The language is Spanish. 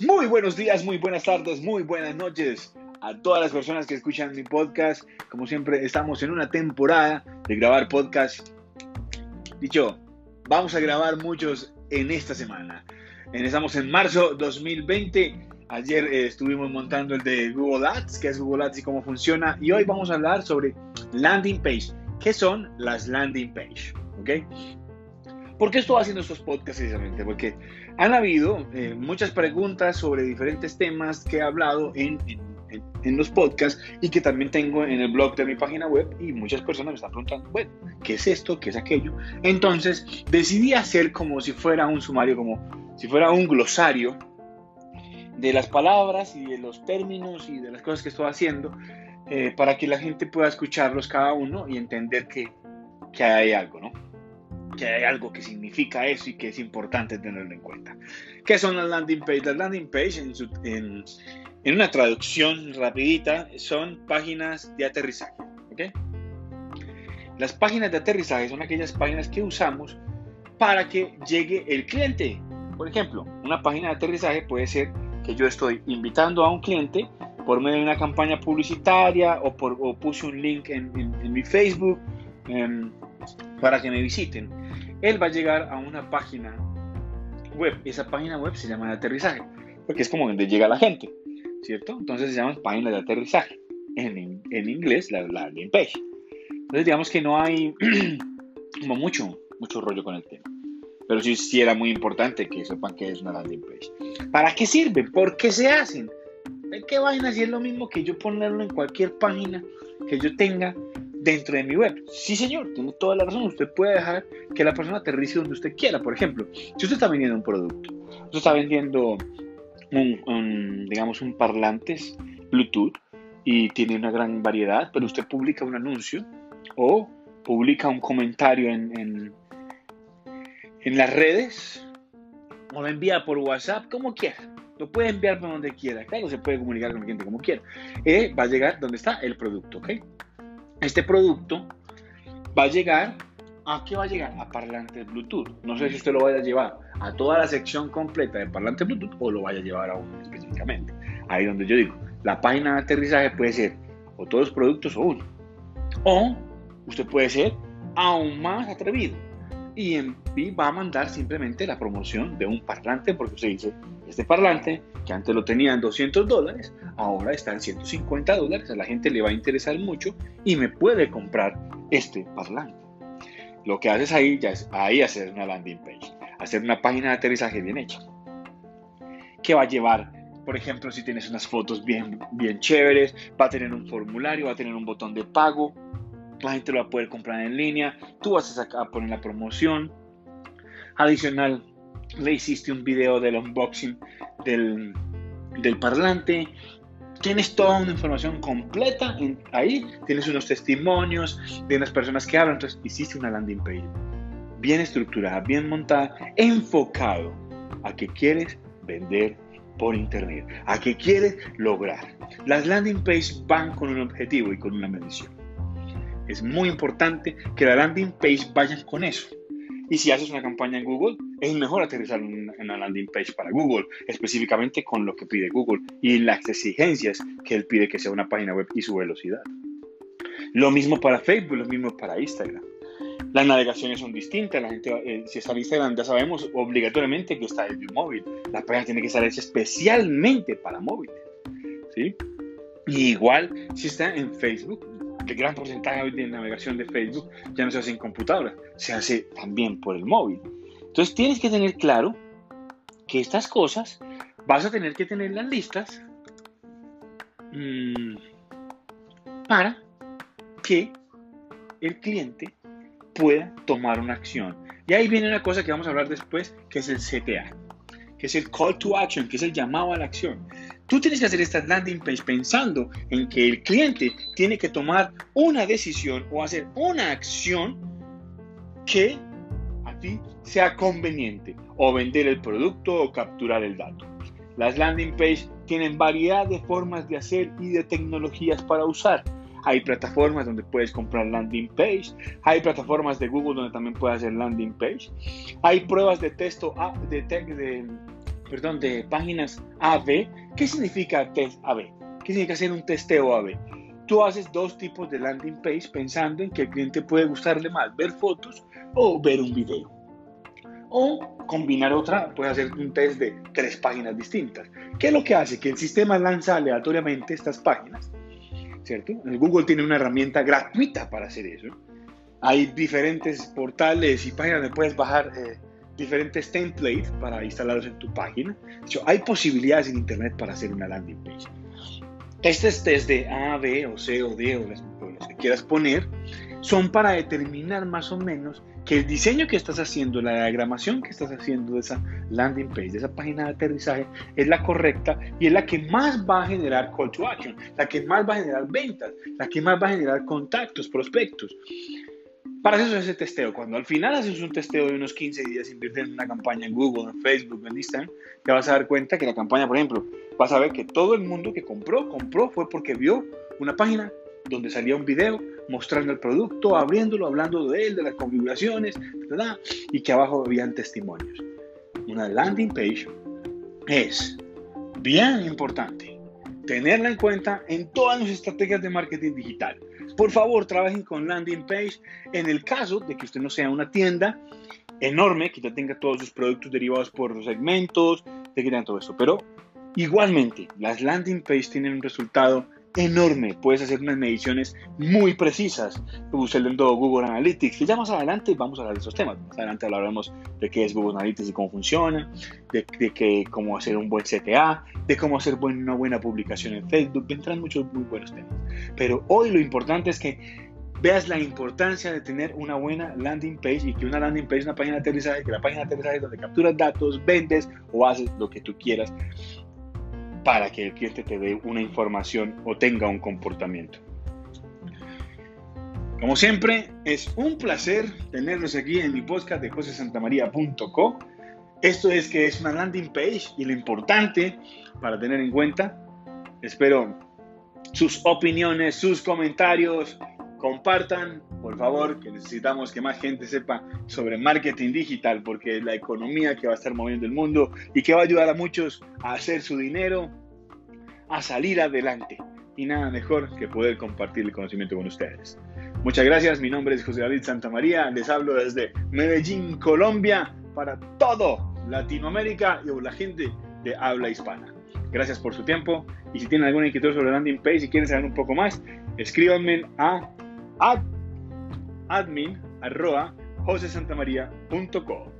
Muy buenos días, muy buenas tardes, muy buenas noches a todas las personas que escuchan mi podcast. Como siempre, estamos en una temporada de grabar podcast. Dicho, vamos a grabar muchos en esta semana. Estamos en marzo 2020. Ayer eh, estuvimos montando el de Google Ads, que es Google Ads y cómo funciona. Y hoy vamos a hablar sobre landing page. ¿Qué son las landing page? ¿Ok? ¿Por qué estoy haciendo estos podcasts precisamente? Porque han habido eh, muchas preguntas sobre diferentes temas que he hablado en, los podcasts y que también tengo en el blog de mi página web y muchas personas me están preguntando, bueno, ¿qué es esto? ¿Qué es aquello? Entonces decidí hacer como si fuera un sumario, como si fuera un glosario de las palabras y de los términos y de las cosas que estoy haciendo eh, para que la gente pueda escucharlos cada uno y entender que, que hay algo, ¿no? Que hay algo que significa eso y que es importante tenerlo en cuenta. ¿Qué son las landing pages? Las landing pages, en, en, una traducción rapidita, son páginas de aterrizaje. ¿okay? Las páginas de aterrizaje son aquellas páginas que usamos para que llegue el cliente. Por ejemplo, una página de aterrizaje puede ser que yo estoy invitando a un cliente por medio de una campaña publicitaria o, por, o puse un link en, en mi Facebook para que me visiten él va a llegar a una página web. Esa página web se llama de aterrizaje, porque es como donde llega la gente, ¿cierto? Entonces se llama página de aterrizaje. En, en inglés, la landing page. Entonces digamos que no hay como mucho, mucho rollo con el tema. Pero sí, sí era muy importante que sepan que es una landing page. ¿Para qué sirven? ¿Por qué se hacen? ¿Qué vaina si es lo mismo que yo ponerlo en cualquier página que yo tenga dentro de mi web. Sí, señor, tiene toda la razón. Usted puede dejar que la persona aterrice donde usted quiera. Por ejemplo, si usted está vendiendo un producto, usted está vendiendo un, digamos, un parlantes Bluetooth y tiene una gran variedad, pero usted publica un anuncio o publica un comentario en, en, en las redes o lo envía por WhatsApp, como quiera. Lo puede enviar por donde quiera. Claro, se puede comunicar con el cliente como quiera. Eh, va a llegar donde está el producto, ¿ok? Este producto va a llegar, ¿a qué va a llegar? A parlantes Bluetooth. No sé si usted lo vaya a llevar a toda la sección completa de parlantes Bluetooth o lo vaya a llevar a uno específicamente. Ahí donde yo digo, la página de aterrizaje puede ser o todos los productos o uno. O usted puede ser aún más atrevido y, va a mandar simplemente la promoción de un parlante porque usted dice, este parlante que antes lo tenía en 200 dólares, ahora está en 150 dólares, a la gente le va a interesar mucho y me puede comprar este parlante. Lo que haces ahí ya es ahí hacer una landing page, hacer una página de aterrizaje bien hecha. ¿Qué va a llevar? Por ejemplo, si tienes unas fotos bien, bien chéveres, va a tener un formulario, va a tener un botón de pago, la gente lo va a poder comprar en línea, tú vas a, poner la promoción. Adicional, le hiciste un video del unboxing del, del parlante, tienes toda una información completa ahí, tienes unos testimonios de unas personas que hablan, entonces hiciste una landing page bien estructurada, bien montada, enfocado a que quieres vender por internet, a que quieres lograr. Las landing pages van con un objetivo y con una medición. Es muy importante que la landing page vayan con eso. Y si haces una campaña en Google, es mejor aterrizar en una landing page para Google, específicamente con lo que pide Google y las exigencias que él pide que sea una página web y su velocidad. Lo mismo para Facebook, lo mismo para Instagram. Las navegaciones son distintas. La gente, eh, si está en Instagram, ya sabemos obligatoriamente que está en móvil. La página tiene que estar hecha especialmente para móviles. ¿sí? Y igual, si está en Facebook, el gran porcentaje de navegación de Facebook ya no se hace en computadora, se hace también por el móvil. Entonces tienes que tener claro que estas cosas vas a tener que tenerlas listas mmm, para que el cliente pueda tomar una acción. Y ahí viene una cosa que vamos a hablar después, que es el CTA, que es el Call to Action, que es el llamado a la acción. Tú tienes que hacer esta landing page pensando en que el cliente tiene que tomar una decisión o hacer una acción que a ti sea conveniente o vender el producto o capturar el dato. Las landing page tienen variedad de formas de hacer y de tecnologías para usar. Hay plataformas donde puedes comprar landing page, hay plataformas de Google donde también puedes hacer landing page, hay pruebas de texto, de, de perdón, de páginas AB. ¿Qué significa test AB? ¿Qué significa hacer un testeo AB? Tú haces dos tipos de landing page pensando en que el cliente puede gustarle más ver fotos o ver un video. O combinar otra, puede hacer un test de tres páginas distintas. ¿Qué es lo que hace? Que el sistema lanza aleatoriamente estas páginas, ¿cierto? El Google tiene una herramienta gratuita para hacer eso. Hay diferentes portales y páginas donde puedes bajar eh, diferentes templates para instalarlos en tu página. Hecho, hay posibilidades en Internet para hacer una landing page. Estos test de A, B o C o D o los que quieras poner son para determinar más o menos que el diseño que estás haciendo, la diagramación que estás haciendo de esa landing page, de esa página de aterrizaje, es la correcta y es la que más va a generar call to action, la que más va a generar ventas, la que más va a generar contactos, prospectos. Para eso es ese testeo. Cuando al final haces un testeo de unos 15 días, inviertes en una campaña en Google, en Facebook, en Instagram, te vas a dar cuenta que la campaña, por ejemplo, vas a ver que todo el mundo que compró, compró fue porque vio una página donde salía un video mostrando el producto, abriéndolo, hablando de él, de las configuraciones, ¿verdad? y que abajo habían testimonios. Una landing page es bien importante tenerla en cuenta en todas las estrategias de marketing digital. Por favor, trabajen con landing page en el caso de que usted no sea una tienda enorme, que ya tenga todos sus productos derivados por segmentos, de que tenga todo eso. Pero igualmente, las landing page tienen un resultado enorme. Puedes hacer unas mediciones muy precisas usando Google Analytics, que ya más adelante vamos a hablar de esos temas. Más adelante hablaremos de qué es Google Analytics y cómo funciona, de, que, cómo hacer un buen CTA, de cómo hacer una buena publicación en Facebook. Entran muchos muy buenos temas. Pero hoy lo importante es que veas la importancia de tener una buena landing page y que una landing page es una página de aterrizaje, que la página de aterrizaje es donde capturas datos, vendes o haces lo que tú quieras para que el cliente te dé una información o tenga un comportamiento. Como siempre, es un placer tenerlos aquí en mi podcast de josesantamaría.co. Esto es que es una landing page y lo importante para tener en cuenta. Espero sus opiniones, sus comentarios. Compartan, por favor, que necesitamos que más gente sepa sobre marketing digital, porque es la economía que va a estar moviendo el mundo y que va a ayudar a muchos a hacer su dinero, a salir adelante. Y nada mejor que poder compartir el conocimiento con ustedes. Muchas gracias, mi nombre es José David Santamaría, les hablo desde Medellín, Colombia, para todo Latinoamérica y la gente de habla hispana. Gracias por su tiempo y si tienen alguna inquietud sobre landing page y quieren saber un poco más, escríbanme a admin arroba josesantamaría.co.